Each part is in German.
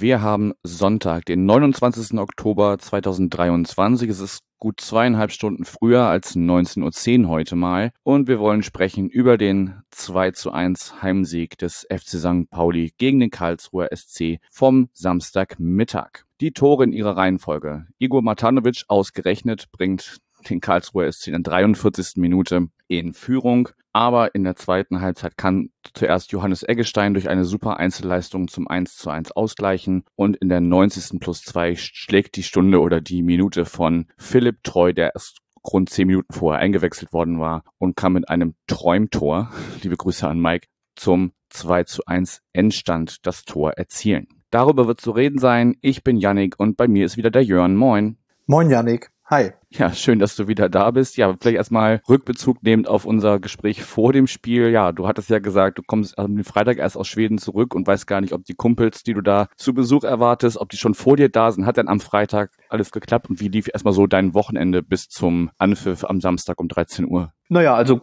wir haben Sonntag, den 29. Oktober 2023. Es ist gut zweieinhalb Stunden früher als 19.10 Uhr heute mal. Und wir wollen sprechen über den 2 zu 1 Heimsieg des FC St. Pauli gegen den Karlsruher SC vom Samstagmittag. Die Tore in ihrer Reihenfolge. Igor Matanovic ausgerechnet bringt den Karlsruher SC in der 43. Minute in Führung. Aber in der zweiten Halbzeit kann zuerst Johannes Eggestein durch eine super Einzelleistung zum 1 zu 1 ausgleichen und in der 90. plus 2 schlägt die Stunde oder die Minute von Philipp Treu, der erst rund 10 Minuten vorher eingewechselt worden war und kam mit einem Träumtor, liebe Grüße an Mike, zum 2 zu 1 Endstand das Tor erzielen. Darüber wird zu reden sein. Ich bin Yannick und bei mir ist wieder der Jörn. Moin. Moin Yannick. Hi. Ja, schön, dass du wieder da bist. Ja, vielleicht erstmal Rückbezug nehmend auf unser Gespräch vor dem Spiel. Ja, du hattest ja gesagt, du kommst am Freitag erst aus Schweden zurück und weißt gar nicht, ob die Kumpels, die du da zu Besuch erwartest, ob die schon vor dir da sind. Hat denn am Freitag alles geklappt und wie lief erstmal so dein Wochenende bis zum Anpfiff am Samstag um 13 Uhr? Naja, also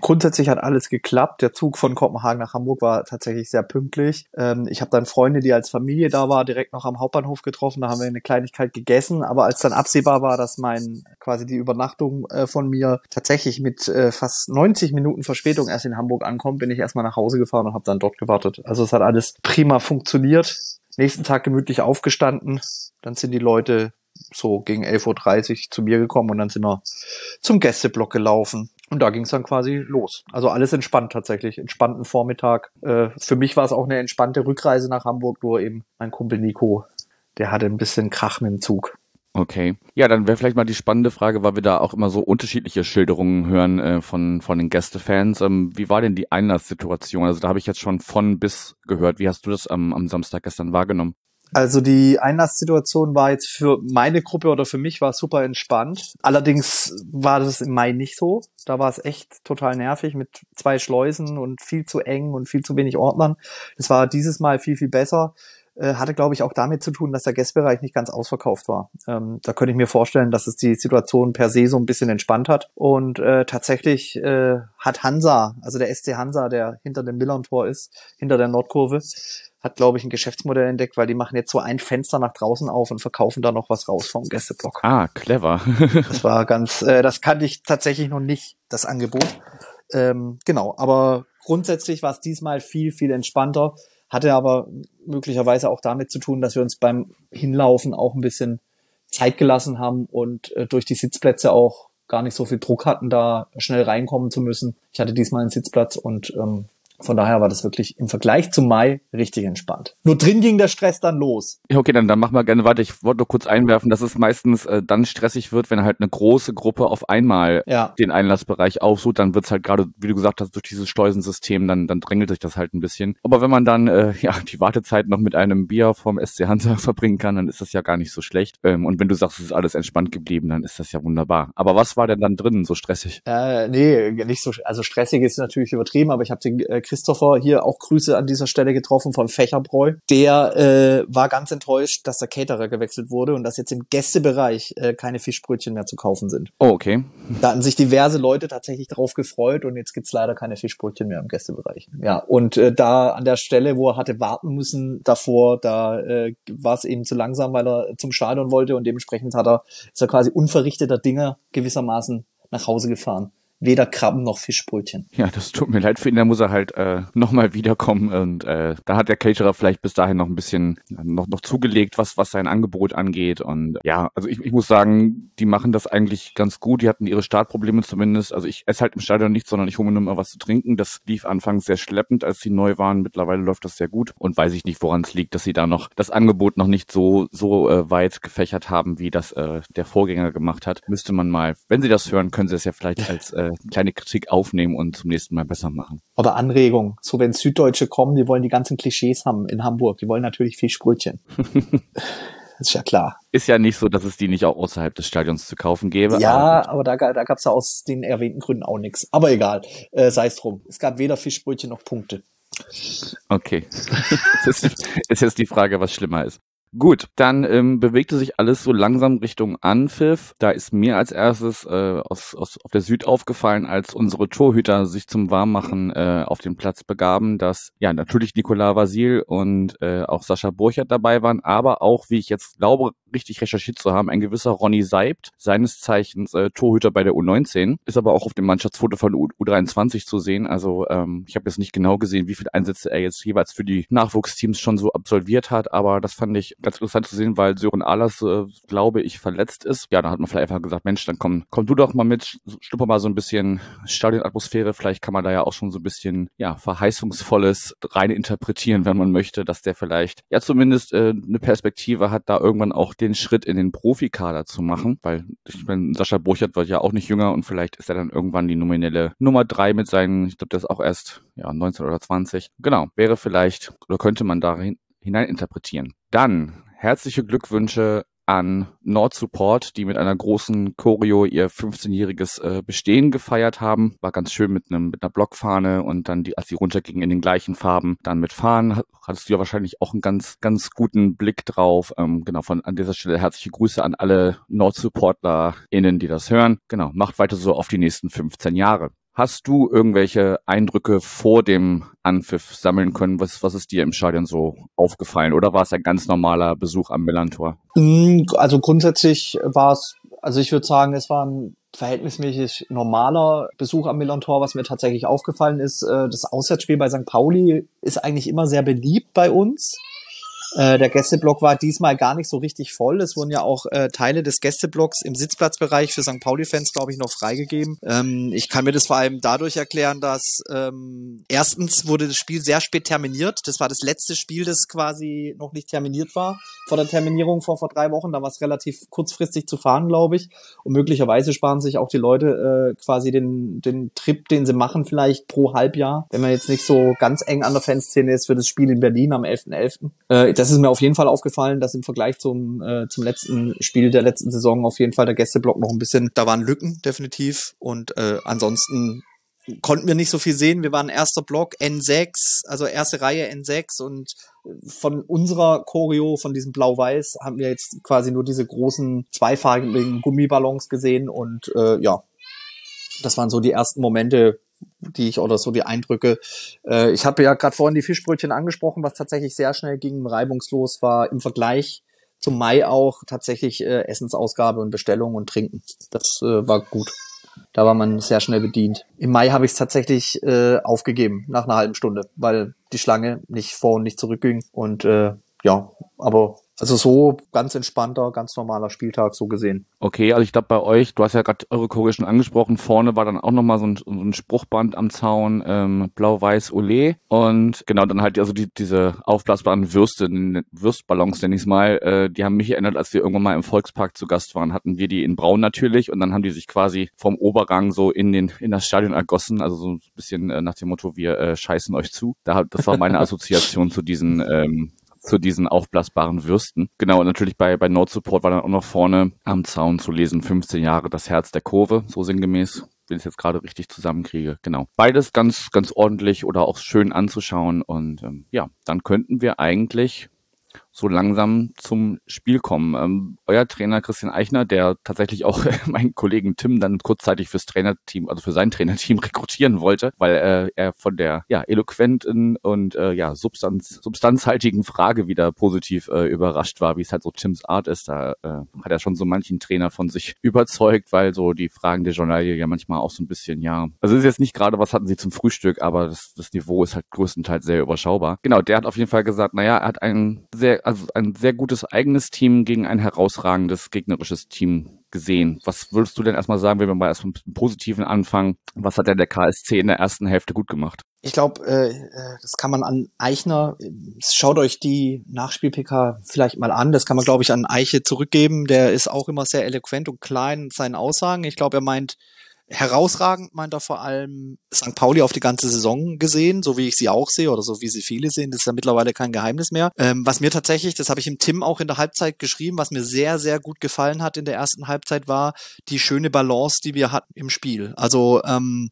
grundsätzlich hat alles geklappt. Der Zug von Kopenhagen nach Hamburg war tatsächlich sehr pünktlich. Ähm, ich habe dann Freunde, die als Familie da war, direkt noch am Hauptbahnhof getroffen. Da haben wir eine Kleinigkeit gegessen. Aber als dann absehbar war, dass mein quasi die Übernachtung äh, von mir tatsächlich mit äh, fast 90 Minuten Verspätung erst in Hamburg ankommt, bin ich erstmal nach Hause gefahren und habe dann dort gewartet. Also es hat alles prima funktioniert. Nächsten Tag gemütlich aufgestanden. Dann sind die Leute so gegen 11.30 Uhr zu mir gekommen und dann sind wir zum Gästeblock gelaufen. Und da ging es dann quasi los. Also alles entspannt tatsächlich. Entspannten Vormittag. Äh, für mich war es auch eine entspannte Rückreise nach Hamburg, nur eben mein Kumpel Nico, der hatte ein bisschen Krach mit dem Zug. Okay. Ja, dann wäre vielleicht mal die spannende Frage, weil wir da auch immer so unterschiedliche Schilderungen hören äh, von, von den Gästefans. Ähm, wie war denn die Einlasssituation? Also da habe ich jetzt schon von bis gehört. Wie hast du das am, am Samstag gestern wahrgenommen? Also die Einlasssituation war jetzt für meine Gruppe oder für mich war super entspannt. Allerdings war das im Mai nicht so. Da war es echt total nervig mit zwei Schleusen und viel zu eng und viel zu wenig Ordnern. Das war dieses Mal viel, viel besser. Äh, hatte, glaube ich, auch damit zu tun, dass der Gästbereich nicht ganz ausverkauft war. Ähm, da könnte ich mir vorstellen, dass es die Situation per se so ein bisschen entspannt hat. Und äh, tatsächlich äh, hat Hansa, also der SC Hansa, der hinter dem Millern-Tor ist, hinter der Nordkurve, hat, glaube ich, ein Geschäftsmodell entdeckt, weil die machen jetzt so ein Fenster nach draußen auf und verkaufen da noch was raus vom Gästeblock. Ah, clever. das war ganz, äh, das kannte ich tatsächlich noch nicht, das Angebot. Ähm, genau, aber grundsätzlich war es diesmal viel, viel entspannter, hatte aber möglicherweise auch damit zu tun, dass wir uns beim Hinlaufen auch ein bisschen Zeit gelassen haben und äh, durch die Sitzplätze auch gar nicht so viel Druck hatten, da schnell reinkommen zu müssen. Ich hatte diesmal einen Sitzplatz und ähm, von daher war das wirklich im Vergleich zum Mai richtig entspannt. Nur drin ging der Stress dann los. Okay, dann, dann machen wir gerne weiter. Ich wollte nur kurz einwerfen, dass es meistens äh, dann stressig wird, wenn halt eine große Gruppe auf einmal ja. den Einlassbereich aufsucht. Dann wird's halt gerade, wie du gesagt hast, durch dieses Schleusensystem, dann, dann drängelt sich das halt ein bisschen. Aber wenn man dann äh, ja die Wartezeit noch mit einem Bier vom SC Hansa verbringen kann, dann ist das ja gar nicht so schlecht. Ähm, und wenn du sagst, es ist alles entspannt geblieben, dann ist das ja wunderbar. Aber was war denn dann drin so stressig? Äh, nee, nicht so, also stressig ist natürlich übertrieben, aber ich habe den äh, Christopher hier auch Grüße an dieser Stelle getroffen von Fächerbräu. Der äh, war ganz enttäuscht, dass der Caterer gewechselt wurde und dass jetzt im Gästebereich äh, keine Fischbrötchen mehr zu kaufen sind. Oh, okay. Da hatten sich diverse Leute tatsächlich drauf gefreut und jetzt gibt's leider keine Fischbrötchen mehr im Gästebereich. Ja, und äh, da an der Stelle, wo er hatte warten müssen davor, da äh, war es eben zu langsam, weil er zum Stadion wollte und dementsprechend hat er, ist er quasi unverrichteter Dinge gewissermaßen nach Hause gefahren weder Krabben noch Fischbrötchen. Ja, das tut mir leid für ihn. Da muss er halt äh, nochmal wiederkommen. Und äh, da hat der Caterer vielleicht bis dahin noch ein bisschen noch, noch zugelegt, was, was sein Angebot angeht. Und ja, also ich, ich muss sagen, die machen das eigentlich ganz gut. Die hatten ihre Startprobleme zumindest. Also ich esse halt im Stadion nicht, sondern ich hole mir nur mal was zu trinken. Das lief anfangs sehr schleppend, als sie neu waren. Mittlerweile läuft das sehr gut. Und weiß ich nicht, woran es liegt, dass sie da noch das Angebot noch nicht so, so äh, weit gefächert haben, wie das äh, der Vorgänger gemacht hat. Müsste man mal, wenn sie das hören, können sie es ja vielleicht als äh, kleine Kritik aufnehmen und zum nächsten Mal besser machen. Oder Anregung. So, wenn Süddeutsche kommen, die wollen die ganzen Klischees haben in Hamburg. Die wollen natürlich Fischbrötchen. ist ja klar. Ist ja nicht so, dass es die nicht auch außerhalb des Stadions zu kaufen gäbe. Ja, aber, aber da, da gab es ja aus den erwähnten Gründen auch nichts. Aber egal, äh, sei es drum. Es gab weder Fischbrötchen noch Punkte. Okay. ist jetzt die Frage, was schlimmer ist. Gut, dann ähm, bewegte sich alles so langsam Richtung Anpfiff. Da ist mir als erstes äh, aus, aus, auf der Süd aufgefallen, als unsere Torhüter sich zum Warmmachen äh, auf den Platz begaben, dass ja natürlich Nicolas Vasil und äh, auch Sascha Burchert dabei waren, aber auch, wie ich jetzt glaube, richtig recherchiert zu haben, ein gewisser Ronny Seibt, seines Zeichens äh, Torhüter bei der U19, ist aber auch auf dem Mannschaftsfoto von U U23 zu sehen. Also ähm, ich habe jetzt nicht genau gesehen, wie viele Einsätze er jetzt jeweils für die Nachwuchsteams schon so absolviert hat, aber das fand ich ganz interessant zu sehen, weil Sören Ahlers, äh, glaube ich, verletzt ist. Ja, da hat man vielleicht einfach gesagt, Mensch, dann komm, komm du doch mal mit, schnupper mal so ein bisschen Stadionatmosphäre. Vielleicht kann man da ja auch schon so ein bisschen, ja, verheißungsvolles rein interpretieren, wenn man möchte, dass der vielleicht ja zumindest äh, eine Perspektive hat, da irgendwann auch den Schritt in den Profikader zu machen, weil ich meine, Sascha Burchert wird ja auch nicht jünger und vielleicht ist er dann irgendwann die nominelle Nummer drei mit seinen, ich glaube, das ist auch erst ja 19 oder 20. Genau, wäre vielleicht oder könnte man darin hinein interpretieren. Dann herzliche Glückwünsche an Nord Support, die mit einer großen Choreo ihr 15-jähriges äh, Bestehen gefeiert haben. War ganz schön mit einem mit einer Blockfahne und dann die, als sie runtergingen in den gleichen Farben, dann mit Fahnen hattest du ja wahrscheinlich auch einen ganz ganz guten Blick drauf. Ähm, genau von an dieser Stelle herzliche Grüße an alle Nord SupportlerInnen, die das hören. Genau, macht weiter so auf die nächsten 15 Jahre. Hast du irgendwelche Eindrücke vor dem Anpfiff sammeln können? Was, was ist dir im Stadion so aufgefallen? Oder war es ein ganz normaler Besuch am Millantor? Mm, also grundsätzlich war es, also ich würde sagen, es war ein verhältnismäßig normaler Besuch am Millantor. Was mir tatsächlich aufgefallen ist, äh, das Auswärtsspiel bei St. Pauli ist eigentlich immer sehr beliebt bei uns. Äh, der Gästeblock war diesmal gar nicht so richtig voll. Es wurden ja auch äh, Teile des Gästeblocks im Sitzplatzbereich für St. Pauli-Fans, glaube ich, noch freigegeben. Ähm, ich kann mir das vor allem dadurch erklären, dass ähm, erstens wurde das Spiel sehr spät terminiert. Das war das letzte Spiel, das quasi noch nicht terminiert war vor der Terminierung vor, vor drei Wochen. Da war es relativ kurzfristig zu fahren, glaube ich. Und möglicherweise sparen sich auch die Leute äh, quasi den, den Trip, den sie machen, vielleicht pro Halbjahr, wenn man jetzt nicht so ganz eng an der Fanszene ist für das Spiel in Berlin am 11.11. .11. Äh, das ist mir auf jeden Fall aufgefallen, dass im Vergleich zum, äh, zum letzten Spiel der letzten Saison auf jeden Fall der Gästeblock noch ein bisschen, da waren Lücken definitiv. Und äh, ansonsten konnten wir nicht so viel sehen. Wir waren erster Block N6, also erste Reihe N6 und von unserer Choreo, von diesem Blau-Weiß, haben wir jetzt quasi nur diese großen zweifarbigen Gummiballons gesehen. Und äh, ja, das waren so die ersten Momente, die ich oder so die Eindrücke. Äh, ich habe ja gerade vorhin die Fischbrötchen angesprochen, was tatsächlich sehr schnell ging, reibungslos war im Vergleich zum Mai auch tatsächlich äh, Essensausgabe und Bestellung und Trinken. Das äh, war gut. Da war man sehr schnell bedient. Im Mai habe ich es tatsächlich äh, aufgegeben nach einer halben Stunde, weil die Schlange nicht vor und nicht zurückging. Und äh, ja, aber also so ganz entspannter, ganz normaler Spieltag so gesehen. Okay, also ich glaube bei euch, du hast ja gerade eure Choreo schon angesprochen, vorne war dann auch nochmal so ein, so ein Spruchband am Zaun, ähm, blau-weiß Olé und genau, dann halt also die, diese aufblasbaren Würste, Würstballons nenne ich es mal, äh, die haben mich erinnert, als wir irgendwann mal im Volkspark zu Gast waren, hatten wir die in braun natürlich und dann haben die sich quasi vom Oberrang so in den in das Stadion ergossen, also so ein bisschen äh, nach dem Motto, wir äh, scheißen euch zu. Da, das war meine Assoziation zu diesen ähm, zu diesen aufblasbaren Würsten. Genau, und natürlich bei, bei Nord Support war dann auch noch vorne am Zaun zu lesen, 15 Jahre das Herz der Kurve, so sinngemäß wenn ich es jetzt gerade richtig zusammenkriege. Genau. Beides ganz, ganz ordentlich oder auch schön anzuschauen. Und ähm, ja, dann könnten wir eigentlich so langsam zum Spiel kommen. Ähm, euer Trainer Christian Eichner, der tatsächlich auch meinen Kollegen Tim dann kurzzeitig fürs Trainerteam, also für sein Trainerteam rekrutieren wollte, weil äh, er von der ja eloquenten und äh, ja Substanz, substanzhaltigen Frage wieder positiv äh, überrascht war, wie es halt so Tims Art ist. Da äh, hat er schon so manchen Trainer von sich überzeugt, weil so die Fragen der Journalie ja manchmal auch so ein bisschen, ja, also ist jetzt nicht gerade, was hatten sie zum Frühstück, aber das, das Niveau ist halt größtenteils sehr überschaubar. Genau, der hat auf jeden Fall gesagt, naja, er hat ein sehr, also ein sehr gutes eigenes Team gegen ein herausragendes gegnerisches Team gesehen. Was würdest du denn erstmal sagen, wenn wir mal erst mit einem positiven anfangen? Was hat denn der KSC in der ersten Hälfte gut gemacht? Ich glaube, äh, äh, das kann man an Eichner, schaut euch die Nachspiel-PK vielleicht mal an. Das kann man, glaube ich, an Eiche zurückgeben. Der ist auch immer sehr eloquent und klein in seinen Aussagen. Ich glaube, er meint, herausragend meint er vor allem St. Pauli auf die ganze Saison gesehen, so wie ich sie auch sehe oder so wie sie viele sehen. Das ist ja mittlerweile kein Geheimnis mehr. Ähm, was mir tatsächlich, das habe ich im Tim auch in der Halbzeit geschrieben, was mir sehr, sehr gut gefallen hat in der ersten Halbzeit war die schöne Balance, die wir hatten im Spiel. Also ähm,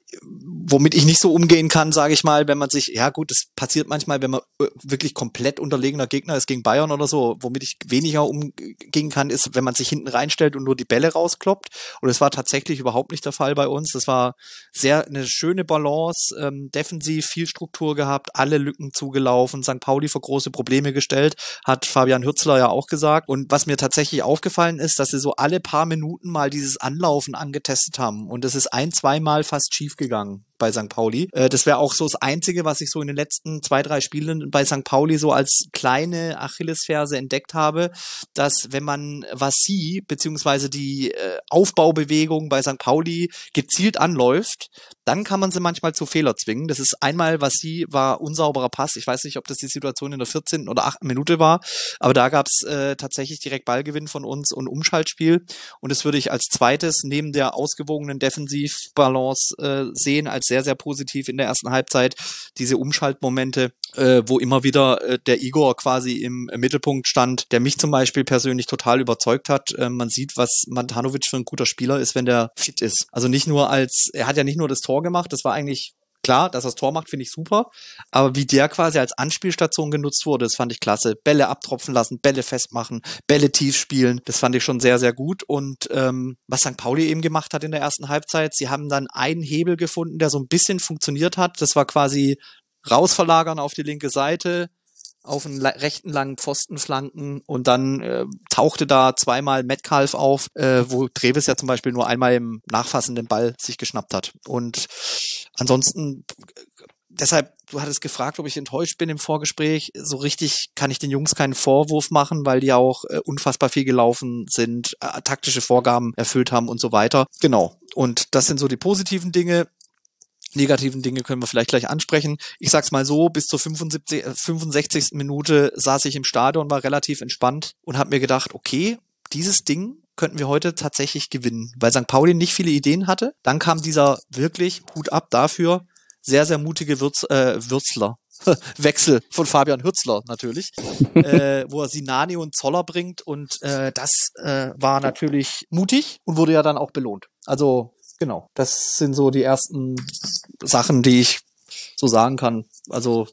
womit ich nicht so umgehen kann, sage ich mal, wenn man sich, ja gut, das passiert manchmal, wenn man äh, wirklich komplett unterlegener Gegner ist gegen Bayern oder so, womit ich weniger umgehen kann, ist, wenn man sich hinten reinstellt und nur die Bälle rauskloppt. Und es war tatsächlich überhaupt nicht der Fall bei uns. Das war sehr eine schöne Balance, ähm, defensiv viel Struktur gehabt, alle Lücken zugelaufen, St. Pauli vor große Probleme gestellt, hat Fabian Hürzler ja auch gesagt. Und was mir tatsächlich aufgefallen ist, dass sie so alle paar Minuten mal dieses Anlaufen angetestet haben. Und das ist ein, zweimal fast schief gegangen bei St. Pauli. Äh, das wäre auch so das Einzige, was ich so in den letzten zwei, drei Spielen bei St. Pauli so als kleine Achillesferse entdeckt habe, dass wenn man was sieht, beziehungsweise die äh, Aufbaubewegung bei St. Pauli gezielt anläuft, dann kann man sie manchmal zu Fehler zwingen. Das ist einmal, was sie war, unsauberer Pass. Ich weiß nicht, ob das die Situation in der 14. oder 8. Minute war, aber da gab es äh, tatsächlich direkt Ballgewinn von uns und Umschaltspiel. Und das würde ich als zweites neben der ausgewogenen Defensivbalance äh, sehen, als sehr, sehr positiv in der ersten Halbzeit. Diese Umschaltmomente, äh, wo immer wieder äh, der Igor quasi im Mittelpunkt stand, der mich zum Beispiel persönlich total überzeugt hat. Äh, man sieht, was Mantanovic für ein guter Spieler ist, wenn der fit ist. Also nicht nur als, er hat ja nicht nur das Tor gemacht, das war eigentlich klar, dass er das Tor macht, finde ich super. Aber wie der quasi als Anspielstation genutzt wurde, das fand ich klasse. Bälle abtropfen lassen, Bälle festmachen, Bälle tief spielen, das fand ich schon sehr, sehr gut. Und ähm, was St. Pauli eben gemacht hat in der ersten Halbzeit, sie haben dann einen Hebel gefunden, der so ein bisschen funktioniert hat. Das war quasi rausverlagern auf die linke Seite, auf einen rechten langen Pfosten flanken und dann äh, tauchte da zweimal Metcalf auf, äh, wo Treves ja zum Beispiel nur einmal im nachfassenden Ball sich geschnappt hat. Und ansonsten deshalb, du hattest gefragt, ob ich enttäuscht bin im Vorgespräch. So richtig kann ich den Jungs keinen Vorwurf machen, weil die auch äh, unfassbar viel gelaufen sind, äh, taktische Vorgaben erfüllt haben und so weiter. Genau. Und das sind so die positiven Dinge negativen Dinge können wir vielleicht gleich ansprechen. Ich sag's mal so, bis zur 75, 65. Äh, Minute saß ich im Stadion, war relativ entspannt und habe mir gedacht, okay, dieses Ding könnten wir heute tatsächlich gewinnen, weil St. Pauli nicht viele Ideen hatte. Dann kam dieser wirklich Hut ab dafür, sehr, sehr mutige Würz, äh, Würzler. Wechsel von Fabian Hürzler natürlich, äh, wo er Sinani und Zoller bringt und äh, das äh, war natürlich mutig und wurde ja dann auch belohnt. Also genau, das sind so die ersten Sachen, die ich so sagen kann. Also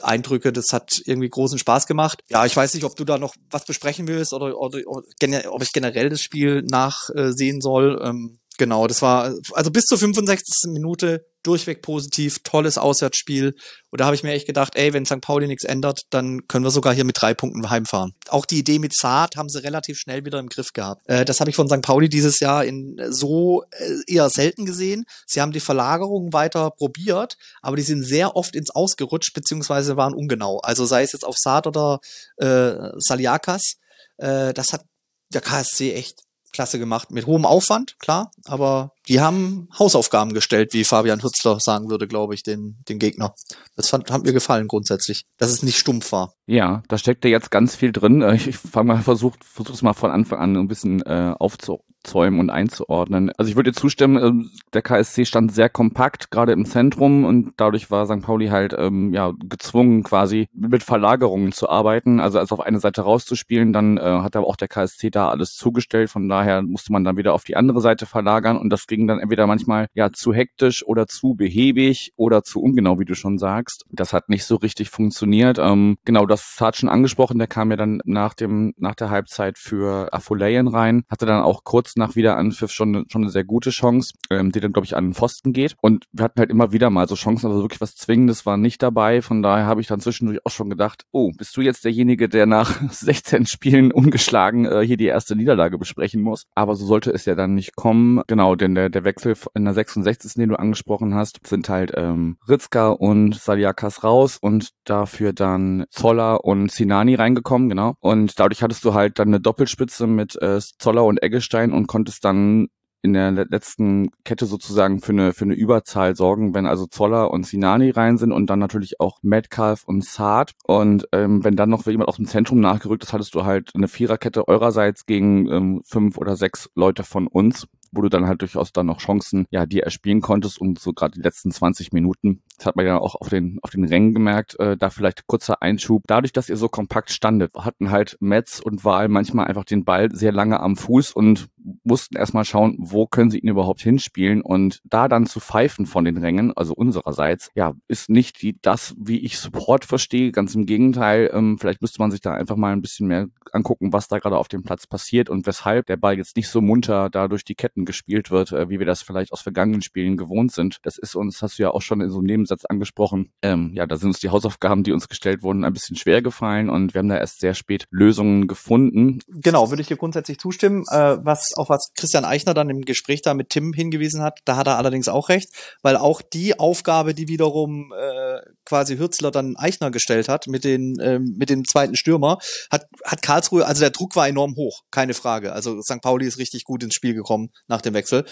Eindrücke, das hat irgendwie großen Spaß gemacht. Ja, ich weiß nicht, ob du da noch was besprechen willst oder, oder, oder ob ich generell das Spiel nachsehen soll. Ähm, Genau, das war also bis zur 65. Minute durchweg positiv, tolles Auswärtsspiel. Und da habe ich mir echt gedacht, ey, wenn St. Pauli nichts ändert, dann können wir sogar hier mit drei Punkten heimfahren. Auch die Idee mit Saat haben sie relativ schnell wieder im Griff gehabt. Äh, das habe ich von St. Pauli dieses Jahr in so äh, eher selten gesehen. Sie haben die Verlagerung weiter probiert, aber die sind sehr oft ins Ausgerutscht, beziehungsweise waren ungenau. Also sei es jetzt auf Saat oder äh, Saliakas. Äh, das hat der KSC echt klasse gemacht. Mit hohem Aufwand, klar, aber die haben Hausaufgaben gestellt, wie Fabian Hützler sagen würde, glaube ich, den, den Gegner. Das fand, hat mir gefallen grundsätzlich, dass es nicht stumpf war. Ja, da steckt ja jetzt ganz viel drin. Äh, ich fange mal, versucht, versuche es mal von Anfang an ein bisschen äh, aufzuzäumen und einzuordnen. Also ich würde dir zustimmen, äh, der KSC stand sehr kompakt, gerade im Zentrum und dadurch war St. Pauli halt ähm, ja gezwungen, quasi mit Verlagerungen zu arbeiten. Also als auf eine Seite rauszuspielen, dann äh, hat aber auch der KSC da alles zugestellt. Von daher musste man dann wieder auf die andere Seite verlagern und das ging ging dann entweder manchmal ja zu hektisch oder zu behäbig oder zu ungenau, wie du schon sagst. Das hat nicht so richtig funktioniert. Ähm, genau, das hat schon angesprochen. Der kam ja dann nach dem nach der Halbzeit für Afolayan rein, hatte dann auch kurz nach Wiederanpfiff schon schon eine sehr gute Chance, ähm, die dann glaube ich an den Pfosten geht. Und wir hatten halt immer wieder mal so Chancen, also wirklich was Zwingendes war nicht dabei. Von daher habe ich dann zwischendurch auch schon gedacht, oh, bist du jetzt derjenige, der nach 16 Spielen ungeschlagen äh, hier die erste Niederlage besprechen muss? Aber so sollte es ja dann nicht kommen. Genau, denn der der Wechsel in der 66. den du angesprochen hast, sind halt ähm, Ritzka und Saliakas raus und dafür dann Zoller und Sinani reingekommen, genau. Und dadurch hattest du halt dann eine Doppelspitze mit äh, Zoller und Eggestein und konntest dann in der letzten Kette sozusagen für eine, für eine Überzahl sorgen, wenn also Zoller und Sinani rein sind und dann natürlich auch Metcalf und Saad. Und ähm, wenn dann noch jemand aus dem Zentrum nachgerückt ist, hattest du halt eine Viererkette eurerseits gegen ähm, fünf oder sechs Leute von uns wo du dann halt durchaus dann noch Chancen, ja, die erspielen konntest und so gerade die letzten 20 Minuten, das hat man ja auch auf den, auf den Rängen gemerkt, äh, da vielleicht kurzer Einschub. Dadurch, dass ihr so kompakt standet, hatten halt Metz und Wahl manchmal einfach den Ball sehr lange am Fuß und mussten erstmal schauen, wo können sie ihn überhaupt hinspielen und da dann zu pfeifen von den Rängen, also unsererseits, ja, ist nicht die, das, wie ich Support verstehe, ganz im Gegenteil, ähm, vielleicht müsste man sich da einfach mal ein bisschen mehr angucken, was da gerade auf dem Platz passiert und weshalb der Ball jetzt nicht so munter da durch die Ketten gespielt wird, äh, wie wir das vielleicht aus vergangenen Spielen gewohnt sind. Das ist uns, hast du ja auch schon in so einem Nebensatz angesprochen, ähm, ja, da sind uns die Hausaufgaben, die uns gestellt wurden, ein bisschen schwer gefallen und wir haben da erst sehr spät Lösungen gefunden. Genau, würde ich dir grundsätzlich zustimmen. Äh, was auf was Christian Eichner dann im Gespräch da mit Tim hingewiesen hat, da hat er allerdings auch recht, weil auch die Aufgabe, die wiederum äh, quasi Hürzler dann Eichner gestellt hat mit den äh, mit dem zweiten Stürmer, hat hat Karlsruhe, also der Druck war enorm hoch, keine Frage. Also St. Pauli ist richtig gut ins Spiel gekommen nach dem Wechsel,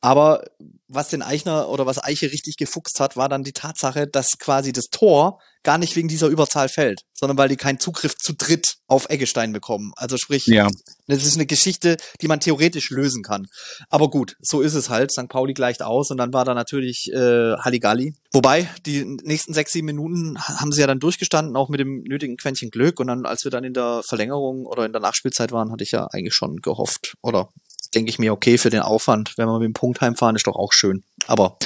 aber was den Eichner oder was Eiche richtig gefuchst hat, war dann die Tatsache, dass quasi das Tor gar nicht wegen dieser Überzahl fällt, sondern weil die keinen Zugriff zu dritt auf Eggestein bekommen. Also sprich, ja. das ist eine Geschichte, die man theoretisch lösen kann. Aber gut, so ist es halt. St. Pauli gleicht aus und dann war da natürlich äh, Halligalli. Wobei, die nächsten sechs, sieben Minuten haben sie ja dann durchgestanden, auch mit dem nötigen Quäntchen Glück. Und dann, als wir dann in der Verlängerung oder in der Nachspielzeit waren, hatte ich ja eigentlich schon gehofft oder denke ich mir, okay, für den Aufwand, wenn wir mit dem Punkt heimfahren, ist doch auch schön. Aber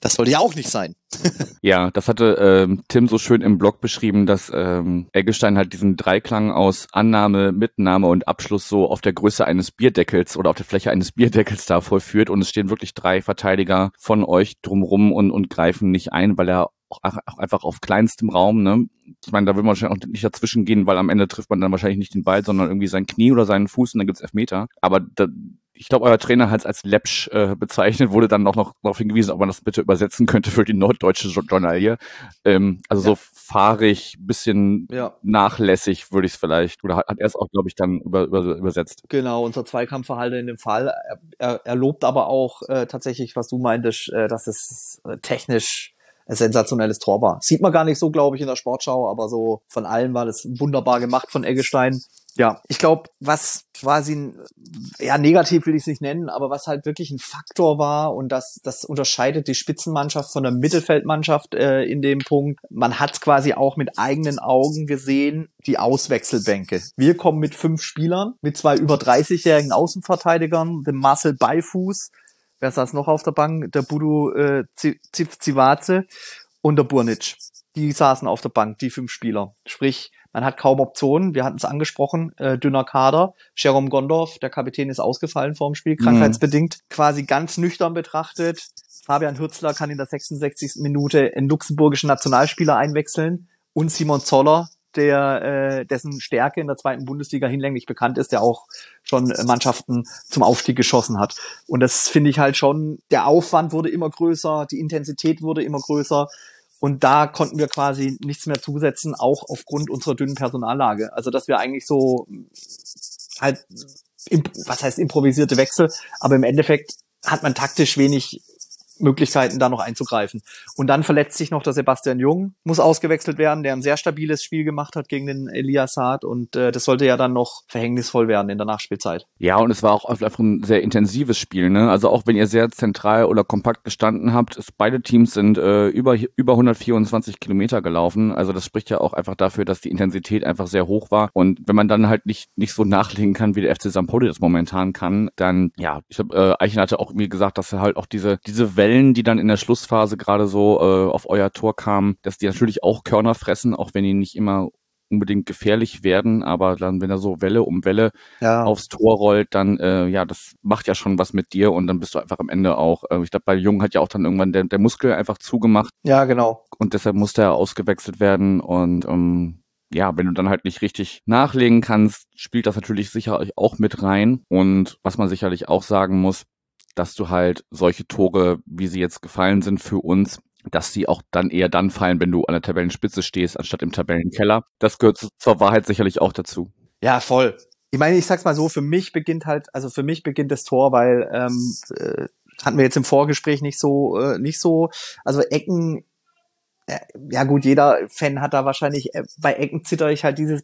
das sollte ja auch nicht sein. ja, das hatte ähm, Tim so schön im Blog beschrieben, dass ähm, Eggestein halt diesen Dreiklang aus Annahme, Mitnahme und Abschluss so auf der Größe eines Bierdeckels oder auf der Fläche eines Bierdeckels da vollführt und es stehen wirklich drei Verteidiger von euch drumrum und, und greifen nicht ein, weil er auch einfach auf kleinstem Raum, ne? Ich meine, da will man wahrscheinlich auch nicht dazwischen gehen, weil am Ende trifft man dann wahrscheinlich nicht den Ball, sondern irgendwie sein Knie oder seinen Fuß und dann gibt's Elfmeter. Aber da, ich glaube, euer Trainer hat es als Läppsch äh, bezeichnet, wurde dann auch noch darauf hingewiesen, ob man das bitte übersetzen könnte für die norddeutsche Journalie. Ähm, also ja. so fahrig, bisschen ja. nachlässig würde ich es vielleicht, oder hat, hat er es auch, glaube ich, dann über, über, übersetzt. Genau, unser Zweikampfverhalten in dem Fall. Er, er, er lobt aber auch äh, tatsächlich, was du meintest, äh, dass es äh, technisch ein sensationelles Tor war. Sieht man gar nicht so, glaube ich, in der Sportschau, aber so von allen war das wunderbar gemacht von Eggestein ja, ich glaube, was quasi, ja, negativ will ich es nicht nennen, aber was halt wirklich ein Faktor war und das, das unterscheidet die Spitzenmannschaft von der Mittelfeldmannschaft äh, in dem Punkt. Man hat quasi auch mit eigenen Augen gesehen, die Auswechselbänke. Wir kommen mit fünf Spielern, mit zwei über 30-jährigen Außenverteidigern, dem Marcel Beifuß, wer saß noch auf der Bank? Der Budu äh, Zivaze und der Burnic. Die saßen auf der Bank, die fünf Spieler. Sprich, man hat kaum Optionen. Wir hatten es angesprochen, äh, dünner Kader. Jerome Gondorf, der Kapitän, ist ausgefallen vor dem Spiel, mhm. krankheitsbedingt. Mhm. Quasi ganz nüchtern betrachtet. Fabian Hürzler kann in der 66. Minute einen luxemburgischen Nationalspieler einwechseln und Simon Zoller, der äh, dessen Stärke in der zweiten Bundesliga hinlänglich bekannt ist, der auch schon Mannschaften zum Aufstieg geschossen hat. Und das finde ich halt schon, der Aufwand wurde immer größer, die Intensität wurde immer größer. Und da konnten wir quasi nichts mehr zusetzen, auch aufgrund unserer dünnen Personallage. Also dass wir eigentlich so halt, was heißt improvisierte Wechsel, aber im Endeffekt hat man taktisch wenig Möglichkeiten, da noch einzugreifen. Und dann verletzt sich noch der Sebastian Jung, muss ausgewechselt werden, der ein sehr stabiles Spiel gemacht hat gegen den Elias Saad und äh, das sollte ja dann noch verhängnisvoll werden in der Nachspielzeit. Ja, und es war auch einfach ein sehr intensives Spiel, ne? Also auch wenn ihr sehr zentral oder kompakt gestanden habt, es, beide Teams sind äh, über, über 124 Kilometer gelaufen. Also das spricht ja auch einfach dafür, dass die Intensität einfach sehr hoch war. Und wenn man dann halt nicht, nicht so nachlegen kann, wie der FC. Pauli das momentan kann, dann, ja, ich habe äh, Eichen hatte auch irgendwie gesagt, dass er halt auch diese, diese Welle Wellen, die dann in der Schlussphase gerade so äh, auf euer Tor kamen, dass die natürlich auch Körner fressen, auch wenn die nicht immer unbedingt gefährlich werden, aber dann, wenn er so Welle um Welle ja. aufs Tor rollt, dann, äh, ja, das macht ja schon was mit dir und dann bist du einfach am Ende auch, äh, ich glaube, bei Jung hat ja auch dann irgendwann der, der Muskel einfach zugemacht. Ja, genau. Und deshalb musste er ausgewechselt werden und ähm, ja, wenn du dann halt nicht richtig nachlegen kannst, spielt das natürlich sicherlich auch mit rein. Und was man sicherlich auch sagen muss, dass du halt solche Tore, wie sie jetzt gefallen sind für uns, dass sie auch dann eher dann fallen, wenn du an der Tabellenspitze stehst, anstatt im Tabellenkeller. Das gehört zur Wahrheit sicherlich auch dazu. Ja, voll. Ich meine, ich sag's mal so, für mich beginnt halt, also für mich beginnt das Tor, weil ähm, äh, hatten wir jetzt im Vorgespräch nicht so, äh, nicht so, also Ecken ja gut, jeder Fan hat da wahrscheinlich, äh, bei Ecken zitter ich halt dieses,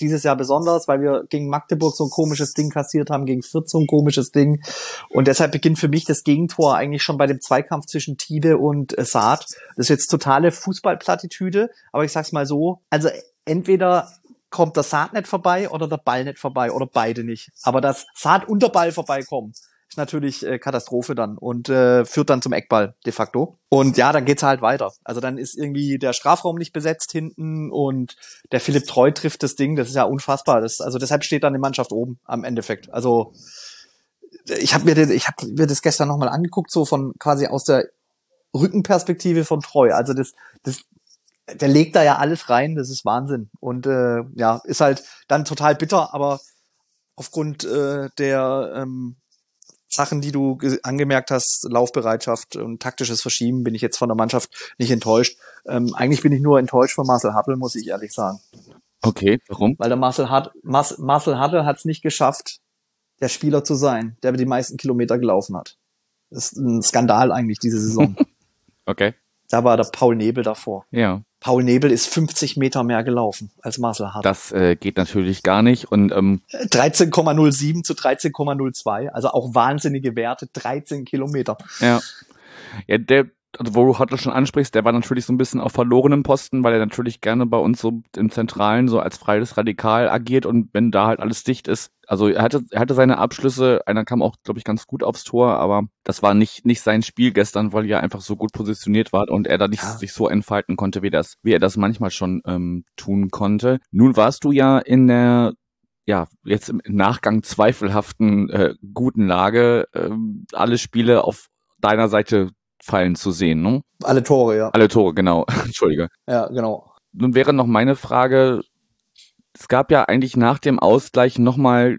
dieses Jahr besonders, weil wir gegen Magdeburg so ein komisches Ding kassiert haben, gegen Fürth so ein komisches Ding. Und deshalb beginnt für mich das Gegentor eigentlich schon bei dem Zweikampf zwischen Tide und äh, Saad. Das ist jetzt totale Fußballplattitüde, aber ich sag's mal so, also entweder kommt der Saat nicht vorbei oder der Ball nicht vorbei oder beide nicht. Aber dass Saat und der Ball vorbeikommen, ist natürlich äh, Katastrophe dann und äh, führt dann zum Eckball de facto. Und ja, dann geht's halt weiter. Also dann ist irgendwie der Strafraum nicht besetzt hinten und der Philipp Treu trifft das Ding. Das ist ja unfassbar. Das, also deshalb steht dann die Mannschaft oben am Endeffekt. Also ich habe mir, ich hab mir das gestern nochmal angeguckt, so von quasi aus der Rückenperspektive von Treu. Also das, das, der legt da ja alles rein, das ist Wahnsinn. Und äh, ja, ist halt dann total bitter, aber aufgrund äh, der ähm, Sachen, die du angemerkt hast, Laufbereitschaft und taktisches Verschieben, bin ich jetzt von der Mannschaft nicht enttäuscht. Ähm, eigentlich bin ich nur enttäuscht von Marcel Happel, muss ich ehrlich sagen. Okay, warum? Weil der Marcel, Hart, Marcel Happel hat es nicht geschafft, der Spieler zu sein, der die meisten Kilometer gelaufen hat. Das ist ein Skandal eigentlich diese Saison. okay. Da war der Paul Nebel davor. Ja. Paul Nebel ist 50 Meter mehr gelaufen als Marcel Hart. Das äh, geht natürlich gar nicht. Und ähm, 13,07 zu 13,02, also auch wahnsinnige Werte, 13 Kilometer. Ja. Ja, der, also wo du heute schon ansprichst, der war natürlich so ein bisschen auf verlorenem Posten, weil er natürlich gerne bei uns so im Zentralen so als freies Radikal agiert und wenn da halt alles dicht ist, also er hatte, er hatte seine Abschlüsse, einer kam auch, glaube ich, ganz gut aufs Tor, aber das war nicht, nicht sein Spiel gestern, weil er einfach so gut positioniert war und er da nicht ja. sich so entfalten konnte, wie das, wie er das manchmal schon ähm, tun konnte. Nun warst du ja in der ja, jetzt im Nachgang zweifelhaften äh, guten Lage, äh, alle Spiele auf deiner Seite fallen zu sehen, ne? Alle Tore, ja. Alle Tore, genau. Entschuldige. Ja, genau. Nun wäre noch meine Frage, es gab ja eigentlich nach dem Ausgleich nochmal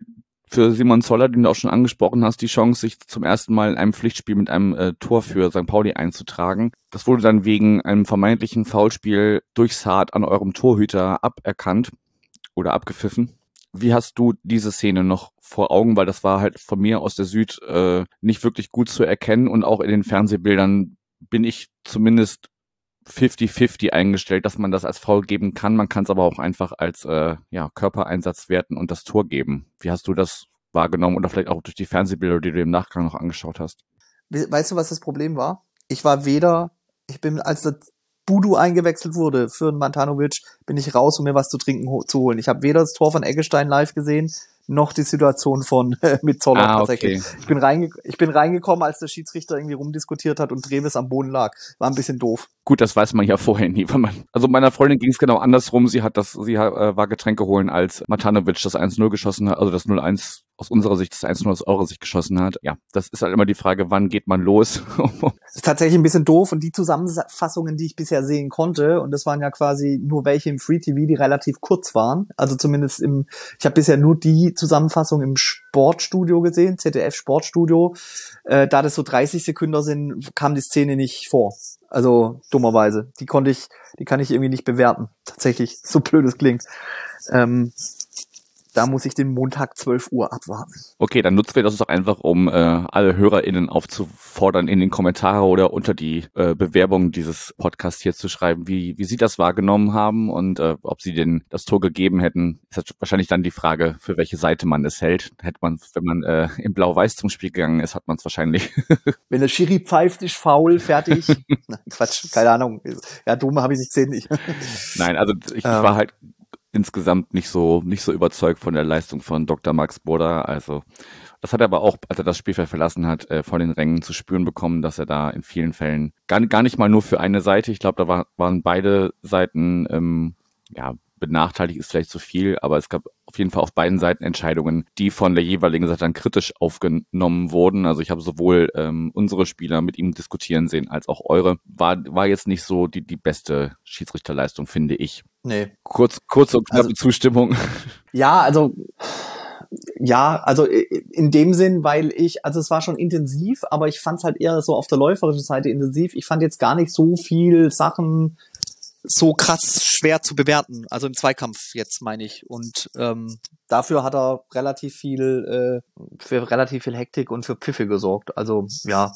für Simon Zoller, den du auch schon angesprochen hast, die Chance, sich zum ersten Mal in einem Pflichtspiel mit einem äh, Tor für St. Pauli einzutragen. Das wurde dann wegen einem vermeintlichen Foulspiel durch Saad an eurem Torhüter aberkannt oder abgepfiffen. Wie hast du diese Szene noch vor Augen? Weil das war halt von mir aus der Süd äh, nicht wirklich gut zu erkennen und auch in den Fernsehbildern bin ich zumindest 50-50 eingestellt, dass man das als Foul geben kann. Man kann es aber auch einfach als äh, ja, Körpereinsatz werten und das Tor geben. Wie hast du das wahrgenommen oder vielleicht auch durch die Fernsehbilder, die du im Nachgang noch angeschaut hast? Weißt du, was das Problem war? Ich war weder, ich bin, als der Budu eingewechselt wurde für Mantanovic, bin ich raus, um mir was zu trinken zu holen. Ich habe weder das Tor von Eggestein live gesehen, noch die Situation von mit Zoller ah, tatsächlich. Okay. Ich bin reinge ich bin reingekommen, als der Schiedsrichter irgendwie rumdiskutiert hat und Treves am Boden lag. War ein bisschen doof. Gut, das weiß man ja vorher nie, wenn man. Also meiner Freundin ging es genau andersrum. Sie hat das, sie äh, war Getränke holen, als Matanovic das 1-0 geschossen hat, also das 0-1 aus unserer Sicht das 1-0 aus eurer Sicht geschossen hat. Ja, das ist halt immer die Frage, wann geht man los? das ist tatsächlich ein bisschen doof und die Zusammenfassungen, die ich bisher sehen konnte, und das waren ja quasi nur welche im Free TV, die relativ kurz waren. Also zumindest im, ich habe bisher nur die Zusammenfassung im Sportstudio gesehen, ZDF Sportstudio. Äh, da das so 30 Sekunden sind, kam die Szene nicht vor. Also dummerweise. Die konnte ich, die kann ich irgendwie nicht bewerten. Tatsächlich, so blöd es klingt. Ähm, da muss ich den Montag 12 Uhr abwarten. Okay, dann nutzen wir das doch einfach, um äh, alle HörerInnen aufzufordern, in den Kommentare oder unter die äh, Bewerbung dieses Podcasts hier zu schreiben, wie, wie sie das wahrgenommen haben und äh, ob sie denn das Tor gegeben hätten. Ist wahrscheinlich dann die Frage, für welche Seite man es hält. Hätte man, wenn man äh, in Blau-Weiß zum Spiel gegangen ist, hat man es wahrscheinlich. wenn der Schiri pfeift, ist faul, fertig. Quatsch, keine Ahnung. Ja, dumm habe ich nicht gesehen. Ich. Nein, also ich, ich war halt insgesamt nicht so, nicht so überzeugt von der Leistung von Dr. Max Boda. Also, das hat er aber auch, als er das Spielfeld verlassen hat, äh, von den Rängen zu spüren bekommen, dass er da in vielen Fällen gar, gar nicht mal nur für eine Seite, ich glaube, da war, waren beide Seiten, ähm, ja, benachteiligt ist vielleicht zu viel, aber es gab auf jeden Fall auf beiden Seiten Entscheidungen, die von der jeweiligen Seite dann kritisch aufgenommen wurden. Also ich habe sowohl ähm, unsere Spieler mit ihm diskutieren sehen, als auch eure. War, war jetzt nicht so die, die beste Schiedsrichterleistung, finde ich. Nee. Kurz, kurz und knappe also, Zustimmung. Ja, also ja, also in dem Sinn, weil ich, also es war schon intensiv, aber ich fand es halt eher so auf der läuferischen Seite intensiv. Ich fand jetzt gar nicht so viel Sachen so krass schwer zu bewerten. Also im Zweikampf jetzt meine ich. Und ähm, dafür hat er relativ viel äh, für relativ viel Hektik und für Pfiffe gesorgt. Also ja,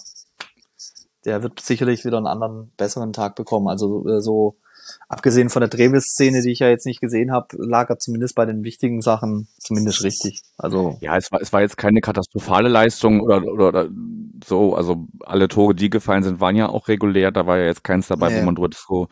der wird sicherlich wieder einen anderen, besseren Tag bekommen. Also äh, so abgesehen von der Trevis-Szene, die ich ja jetzt nicht gesehen habe, lag er zumindest bei den wichtigen Sachen zumindest richtig. Also ja, es war, es war jetzt keine katastrophale Leistung oder, oder, oder so. Also alle Tore, die gefallen sind, waren ja auch regulär. Da war ja jetzt keins dabei, nee. wo man drüber so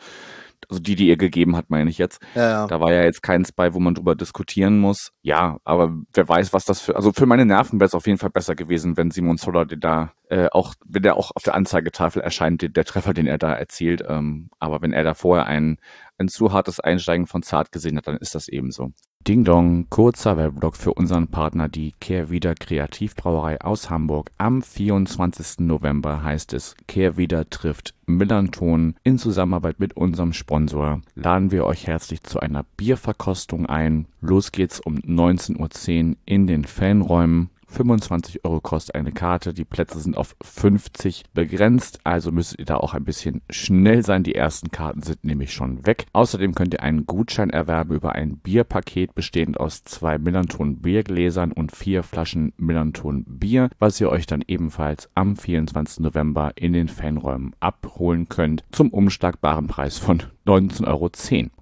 also die, die ihr gegeben hat, meine ich jetzt. Ja, ja. Da war ja jetzt keins bei, wo man drüber diskutieren muss. Ja, aber wer weiß, was das für, also für meine Nerven wäre es auf jeden Fall besser gewesen, wenn Simon Zoller da äh, auch, wenn der auch auf der Anzeigetafel erscheint, der, der Treffer, den er da erzielt. Ähm, aber wenn er da vorher ein, ein zu hartes Einsteigen von Zart gesehen hat, dann ist das eben so. Ding Dong, kurzer Werbeblock für unseren Partner, die Kehrwieder Kreativbrauerei aus Hamburg. Am 24. November heißt es Kehrwieder trifft Millanton in Zusammenarbeit mit unserem Sponsor. Laden wir euch herzlich zu einer Bierverkostung ein. Los geht's um 19.10 Uhr in den Fanräumen. 25 Euro kostet eine Karte. Die Plätze sind auf 50 begrenzt, also müsstet ihr da auch ein bisschen schnell sein. Die ersten Karten sind nämlich schon weg. Außerdem könnt ihr einen Gutschein erwerben über ein Bierpaket bestehend aus zwei Millanton Biergläsern und vier Flaschen Millanton Bier, was ihr euch dann ebenfalls am 24. November in den Fanräumen abholen könnt zum umschlagbaren Preis von 19,10 Euro.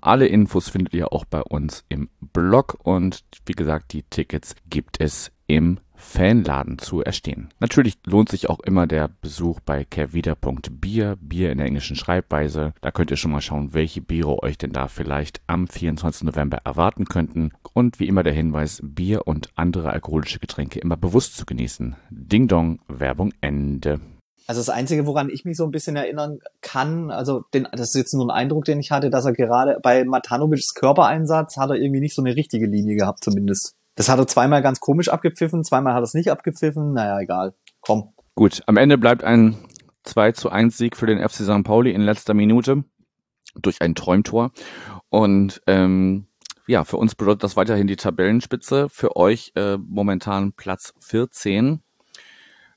Alle Infos findet ihr auch bei uns im Blog und wie gesagt, die Tickets gibt es im Fanladen zu erstehen. Natürlich lohnt sich auch immer der Besuch bei kervida.bier, Bier in der englischen Schreibweise. Da könnt ihr schon mal schauen, welche Biere euch denn da vielleicht am 24. November erwarten könnten. Und wie immer der Hinweis, Bier und andere alkoholische Getränke immer bewusst zu genießen. Ding Dong, Werbung Ende. Also das Einzige, woran ich mich so ein bisschen erinnern kann, also den, das ist jetzt nur ein Eindruck, den ich hatte, dass er gerade bei Matanovics Körpereinsatz hat er irgendwie nicht so eine richtige Linie gehabt, zumindest. Das hat er zweimal ganz komisch abgepfiffen, zweimal hat er es nicht abgepfiffen. Naja, egal. Komm. Gut, am Ende bleibt ein 2 zu 1 Sieg für den FC St. Pauli in letzter Minute durch ein Träumtor. Und ähm, ja, für uns bedeutet das weiterhin die Tabellenspitze. Für euch äh, momentan Platz 14.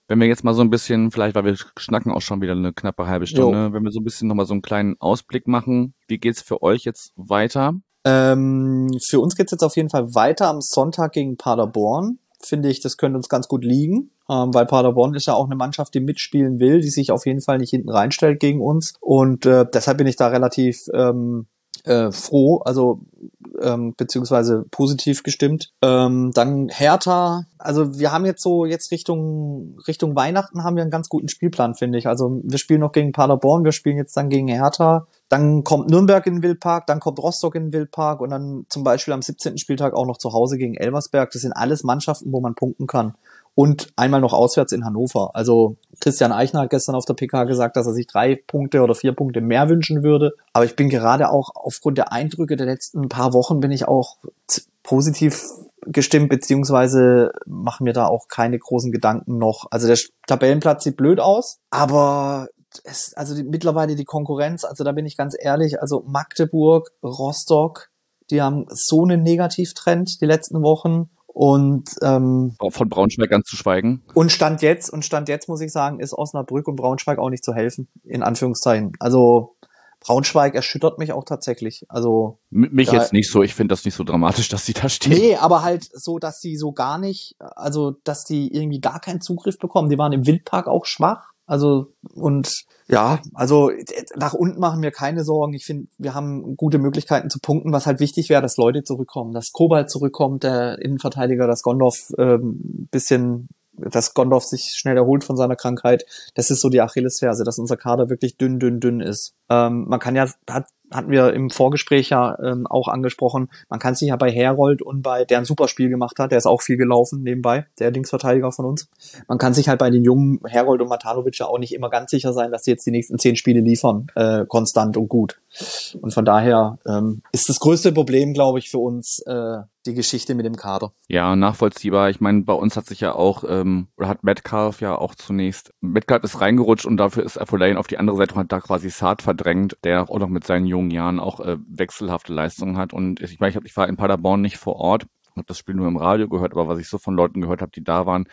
Wenn wir jetzt mal so ein bisschen, vielleicht, weil wir schnacken auch schon wieder eine knappe halbe Stunde, jo. wenn wir so ein bisschen nochmal so einen kleinen Ausblick machen, wie geht's für euch jetzt weiter? Ähm, für uns geht's jetzt auf jeden Fall weiter am Sonntag gegen Paderborn. Finde ich, das könnte uns ganz gut liegen, ähm, weil Paderborn ist ja auch eine Mannschaft, die mitspielen will, die sich auf jeden Fall nicht hinten reinstellt gegen uns. Und äh, deshalb bin ich da relativ ähm, äh, froh, also ähm, beziehungsweise positiv gestimmt. Ähm, dann Hertha, also wir haben jetzt so jetzt Richtung Richtung Weihnachten haben wir einen ganz guten Spielplan, finde ich. Also wir spielen noch gegen Paderborn, wir spielen jetzt dann gegen Hertha. Dann kommt Nürnberg in den Wildpark, dann kommt Rostock in den Wildpark und dann zum Beispiel am 17. Spieltag auch noch zu Hause gegen Elversberg. Das sind alles Mannschaften, wo man punkten kann und einmal noch auswärts in Hannover. Also Christian Eichner hat gestern auf der PK gesagt, dass er sich drei Punkte oder vier Punkte mehr wünschen würde. Aber ich bin gerade auch aufgrund der Eindrücke der letzten paar Wochen bin ich auch positiv gestimmt, beziehungsweise machen mir da auch keine großen Gedanken noch. Also der Tabellenplatz sieht blöd aus, aber es, also die, mittlerweile die Konkurrenz, also da bin ich ganz ehrlich, also Magdeburg, Rostock, die haben so einen Negativtrend die letzten Wochen. Und ähm, von Braunschweig ganz zu schweigen. Und Stand jetzt, und Stand jetzt muss ich sagen, ist Osnabrück und Braunschweig auch nicht zu helfen, in Anführungszeichen. Also Braunschweig erschüttert mich auch tatsächlich. Also mich da, jetzt nicht so. Ich finde das nicht so dramatisch, dass sie da stehen. Nee, aber halt so, dass sie so gar nicht, also dass die irgendwie gar keinen Zugriff bekommen. Die waren im Wildpark auch schwach. Also und ja, also nach unten machen wir keine Sorgen. Ich finde, wir haben gute Möglichkeiten zu punkten. Was halt wichtig wäre, dass Leute zurückkommen, dass Kobalt zurückkommt, der Innenverteidiger, dass Gondorf ähm, bisschen dass Gondorf sich schnell erholt von seiner Krankheit. Das ist so die Achillesferse, dass unser Kader wirklich dünn, dünn, dünn ist. Ähm, man kann ja, hat hatten wir im Vorgespräch ja ähm, auch angesprochen, man kann sich ja bei Herold und bei, der ein super Spiel gemacht hat, der ist auch viel gelaufen nebenbei, der Linksverteidiger von uns. Man kann sich halt bei den jungen Herold und Matanovic ja auch nicht immer ganz sicher sein, dass sie jetzt die nächsten zehn Spiele liefern, äh, konstant und gut. Und von daher ähm, ist das größte Problem, glaube ich, für uns äh, die Geschichte mit dem Kader. Ja, nachvollziehbar. Ich meine, bei uns hat sich ja auch, ähm, oder hat Metcalf ja auch zunächst, Metcalf ist reingerutscht und dafür ist Afolayan auf die andere Seite und hat da quasi Saad verdrängt, der auch noch mit seinen jungen Jahren auch äh, wechselhafte Leistungen hat. Und ich meine, ich, ich war in Paderborn nicht vor Ort, habe das Spiel nur im Radio gehört, aber was ich so von Leuten gehört habe, die da waren,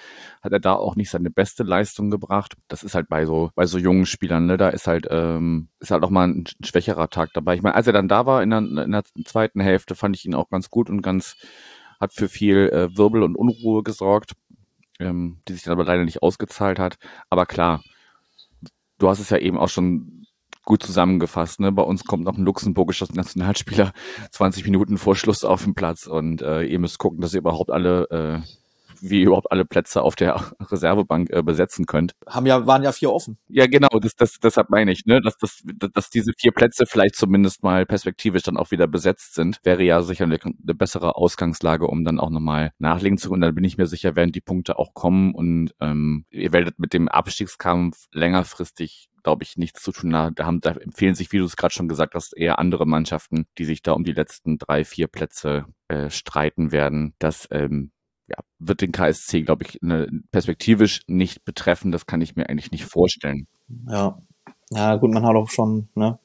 hat er da auch nicht seine beste Leistung gebracht. Das ist halt bei so bei so jungen Spielern, ne, da ist halt ähm, ist halt auch mal ein schwächerer Tag dabei. Ich meine, als er dann da war in der, in der zweiten Hälfte, fand ich ihn auch ganz gut und ganz hat für viel äh, Wirbel und Unruhe gesorgt, ähm, die sich dann aber leider nicht ausgezahlt hat. Aber klar, du hast es ja eben auch schon gut zusammengefasst. Ne? Bei uns kommt noch ein luxemburgischer Nationalspieler 20 Minuten vor Schluss auf den Platz und äh, ihr müsst gucken, dass ihr überhaupt alle äh, wie ihr überhaupt alle Plätze auf der Reservebank äh, besetzen könnt. Haben ja, waren ja vier offen. Ja, genau, das, das, deshalb meine ich, ne, dass, dass, dass diese vier Plätze vielleicht zumindest mal perspektivisch dann auch wieder besetzt sind, wäre ja sicher eine, eine bessere Ausgangslage, um dann auch nochmal nachlegen zu können. Dann bin ich mir sicher, werden die Punkte auch kommen und ähm, ihr werdet mit dem Abstiegskampf längerfristig glaube ich, nichts zu tun haben. Da, empfehlen sich, wie du es gerade schon gesagt hast, eher andere Mannschaften, die sich da um die letzten drei, vier Plätze äh, streiten werden. Das ähm, ja, wird den KSC, glaube ich, ne, perspektivisch nicht betreffen. Das kann ich mir eigentlich nicht vorstellen. Ja, ja gut, man hat auch schon ne,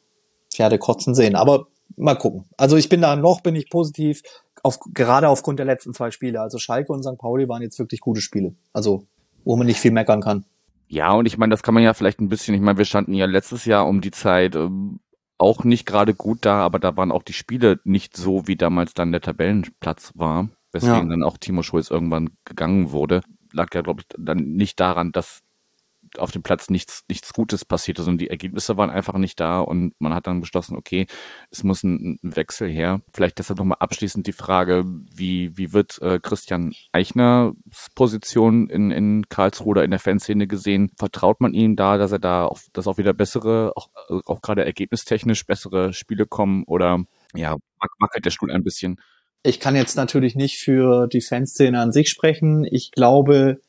Pferde kotzen sehen, aber mal gucken. Also ich bin da noch, bin ich positiv, auf, gerade aufgrund der letzten zwei Spiele. Also Schalke und St. Pauli waren jetzt wirklich gute Spiele. Also wo man nicht viel meckern kann. Ja, und ich meine, das kann man ja vielleicht ein bisschen, ich meine, wir standen ja letztes Jahr um die Zeit ähm, auch nicht gerade gut da, aber da waren auch die Spiele nicht so, wie damals dann der Tabellenplatz war weswegen ja. dann auch Timo Schulz irgendwann gegangen wurde, lag ja, glaube ich, dann nicht daran, dass auf dem Platz nichts, nichts Gutes passierte, sondern die Ergebnisse waren einfach nicht da und man hat dann beschlossen, okay, es muss ein, ein Wechsel her. Vielleicht deshalb nochmal abschließend die Frage, wie, wie wird äh, Christian Eichners Position in, in Karlsruhe in der Fanszene gesehen? Vertraut man ihm da, dass er da auch, dass auch wieder bessere, auch, auch gerade ergebnistechnisch bessere Spiele kommen oder ja, wackelt der Stuhl ein bisschen? Ich kann jetzt natürlich nicht für die Fanszene an sich sprechen. Ich glaube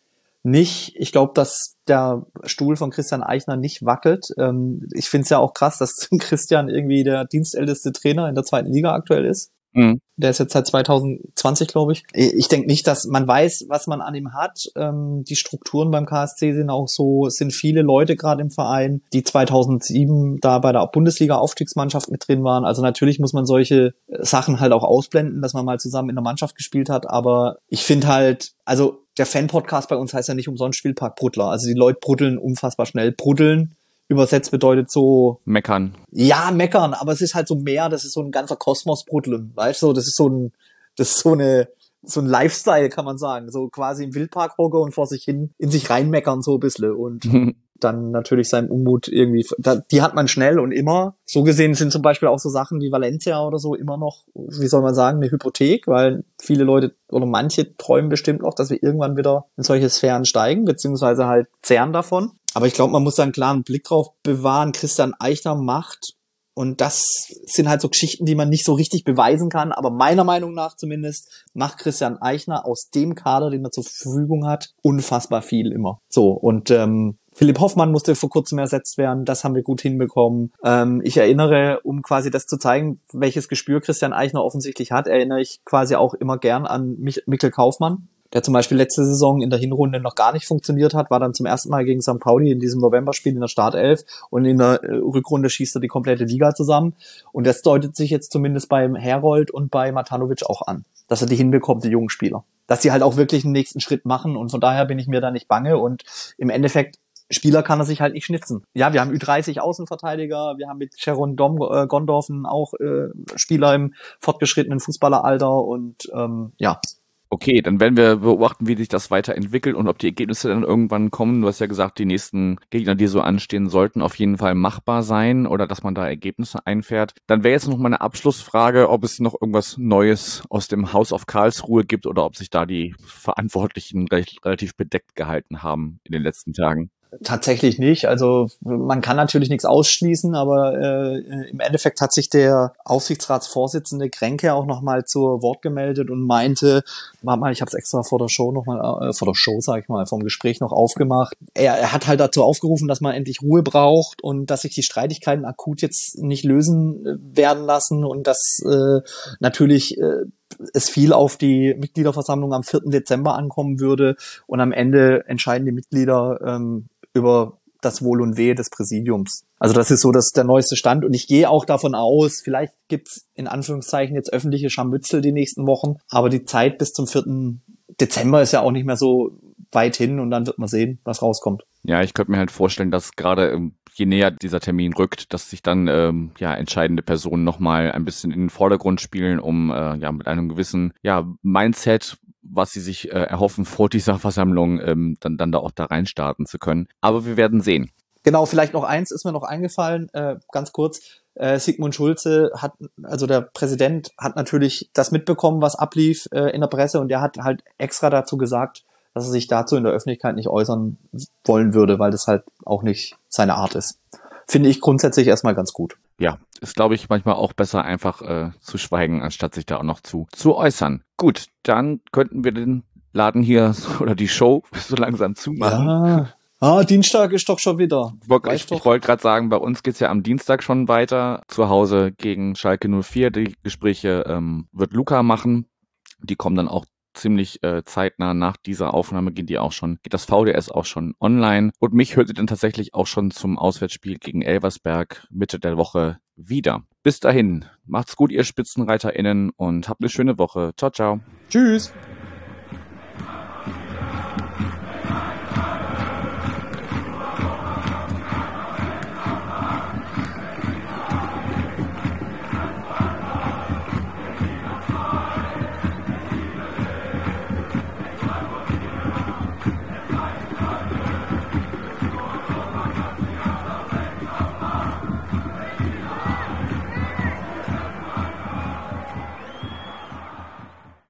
nicht, ich glaube, dass der Stuhl von Christian Eichner nicht wackelt. Ähm, ich finde es ja auch krass, dass Christian irgendwie der dienstälteste Trainer in der zweiten Liga aktuell ist. Mhm. Der ist jetzt seit 2020, glaube ich. Ich denke nicht, dass man weiß, was man an ihm hat. Ähm, die Strukturen beim KSC sind auch so, es sind viele Leute gerade im Verein, die 2007 da bei der Bundesliga-Aufstiegsmannschaft mit drin waren. Also natürlich muss man solche Sachen halt auch ausblenden, dass man mal zusammen in der Mannschaft gespielt hat. Aber ich finde halt, also der Fan-Podcast bei uns heißt ja nicht umsonst Spielpark Bruddler. Also die Leute bruddeln unfassbar schnell. Bruddeln übersetzt bedeutet so. Meckern. Ja, meckern, aber es ist halt so mehr, das ist so ein ganzer Kosmos bruddeln, weißt du, das ist so ein, das ist so eine, so ein Lifestyle, kann man sagen. So quasi im Wildpark hocke und vor sich hin in sich reinmeckern, so ein bisschen. Und dann natürlich seinen Unmut irgendwie, da, die hat man schnell und immer. So gesehen sind zum Beispiel auch so Sachen wie Valencia oder so immer noch, wie soll man sagen, eine Hypothek, weil viele Leute oder manche träumen bestimmt noch, dass wir irgendwann wieder in solche Sphären steigen, beziehungsweise halt zehren davon. Aber ich glaube, man muss da einen klaren Blick drauf bewahren. Christian Eichner macht und das sind halt so Geschichten, die man nicht so richtig beweisen kann. Aber meiner Meinung nach zumindest macht Christian Eichner aus dem Kader, den er zur Verfügung hat, unfassbar viel immer. So, und ähm, Philipp Hoffmann musste vor kurzem ersetzt werden. Das haben wir gut hinbekommen. Ähm, ich erinnere, um quasi das zu zeigen, welches Gespür Christian Eichner offensichtlich hat, erinnere ich quasi auch immer gern an Mich Mikkel Kaufmann, der zum Beispiel letzte Saison in der Hinrunde noch gar nicht funktioniert hat, war dann zum ersten Mal gegen St. Pauli in diesem Novemberspiel in der Startelf und in der äh, Rückrunde schießt er die komplette Liga zusammen. Und das deutet sich jetzt zumindest beim Herold und bei Matanovic auch an, dass er die hinbekommt, die jungen Spieler. Dass sie halt auch wirklich einen nächsten Schritt machen und von daher bin ich mir da nicht bange und im Endeffekt Spieler kann er sich halt nicht schnitzen. Ja, wir haben Ü30 Außenverteidiger, wir haben mit Sharon Dom, äh, Gondorfen auch äh, Spieler im fortgeschrittenen Fußballeralter und ähm, ja, Okay, dann werden wir beobachten, wie sich das weiterentwickelt und ob die Ergebnisse dann irgendwann kommen. Du hast ja gesagt, die nächsten Gegner, die so anstehen, sollten auf jeden Fall machbar sein oder dass man da Ergebnisse einfährt. Dann wäre jetzt noch mal eine Abschlussfrage, ob es noch irgendwas Neues aus dem Haus auf Karlsruhe gibt oder ob sich da die Verantwortlichen relativ bedeckt gehalten haben in den letzten Tagen. Tatsächlich nicht. Also man kann natürlich nichts ausschließen, aber äh, im Endeffekt hat sich der Aufsichtsratsvorsitzende Kränke auch nochmal zu Wort gemeldet und meinte, warte mal, ich habe es extra vor der Show nochmal, äh, vor der Show, sag ich mal, vom Gespräch noch aufgemacht. Er, er hat halt dazu aufgerufen, dass man endlich Ruhe braucht und dass sich die Streitigkeiten akut jetzt nicht lösen äh, werden lassen und dass äh, natürlich äh, es viel auf die Mitgliederversammlung am 4. Dezember ankommen würde und am Ende entscheiden die Mitglieder ähm, über das Wohl und Wehe des Präsidiums. Also das ist so das der neueste Stand und ich gehe auch davon aus, vielleicht gibt's in Anführungszeichen jetzt öffentliche Scharmützel die nächsten Wochen, aber die Zeit bis zum 4. Dezember ist ja auch nicht mehr so weit hin und dann wird man sehen, was rauskommt. Ja, ich könnte mir halt vorstellen, dass gerade ähm, je näher dieser Termin rückt, dass sich dann ähm, ja entscheidende Personen nochmal ein bisschen in den Vordergrund spielen, um äh, ja mit einem gewissen ja Mindset was sie sich äh, erhoffen vor dieser Versammlung, ähm, dann, dann da auch da reinstarten zu können. Aber wir werden sehen. Genau, vielleicht noch eins ist mir noch eingefallen, äh, ganz kurz. Äh, Sigmund Schulze hat, also der Präsident hat natürlich das mitbekommen, was ablief äh, in der Presse und der hat halt extra dazu gesagt, dass er sich dazu in der Öffentlichkeit nicht äußern wollen würde, weil das halt auch nicht seine Art ist. Finde ich grundsätzlich erstmal ganz gut. Ja, ist glaube ich manchmal auch besser einfach äh, zu schweigen, anstatt sich da auch noch zu, zu äußern. Gut, dann könnten wir den Laden hier oder die Show so langsam zumachen. Ja, Ah, Dienstag ist doch schon wieder. Ich, ich wollte gerade sagen, bei uns geht's ja am Dienstag schon weiter. Zu Hause gegen Schalke 04. Die Gespräche ähm, wird Luca machen. Die kommen dann auch ziemlich äh, zeitnah nach dieser Aufnahme gehen die auch schon, geht das VDS auch schon online. Und mich hört ihr dann tatsächlich auch schon zum Auswärtsspiel gegen Elversberg Mitte der Woche wieder. Bis dahin, macht's gut, ihr SpitzenreiterInnen, und habt eine schöne Woche. Ciao, ciao. Tschüss.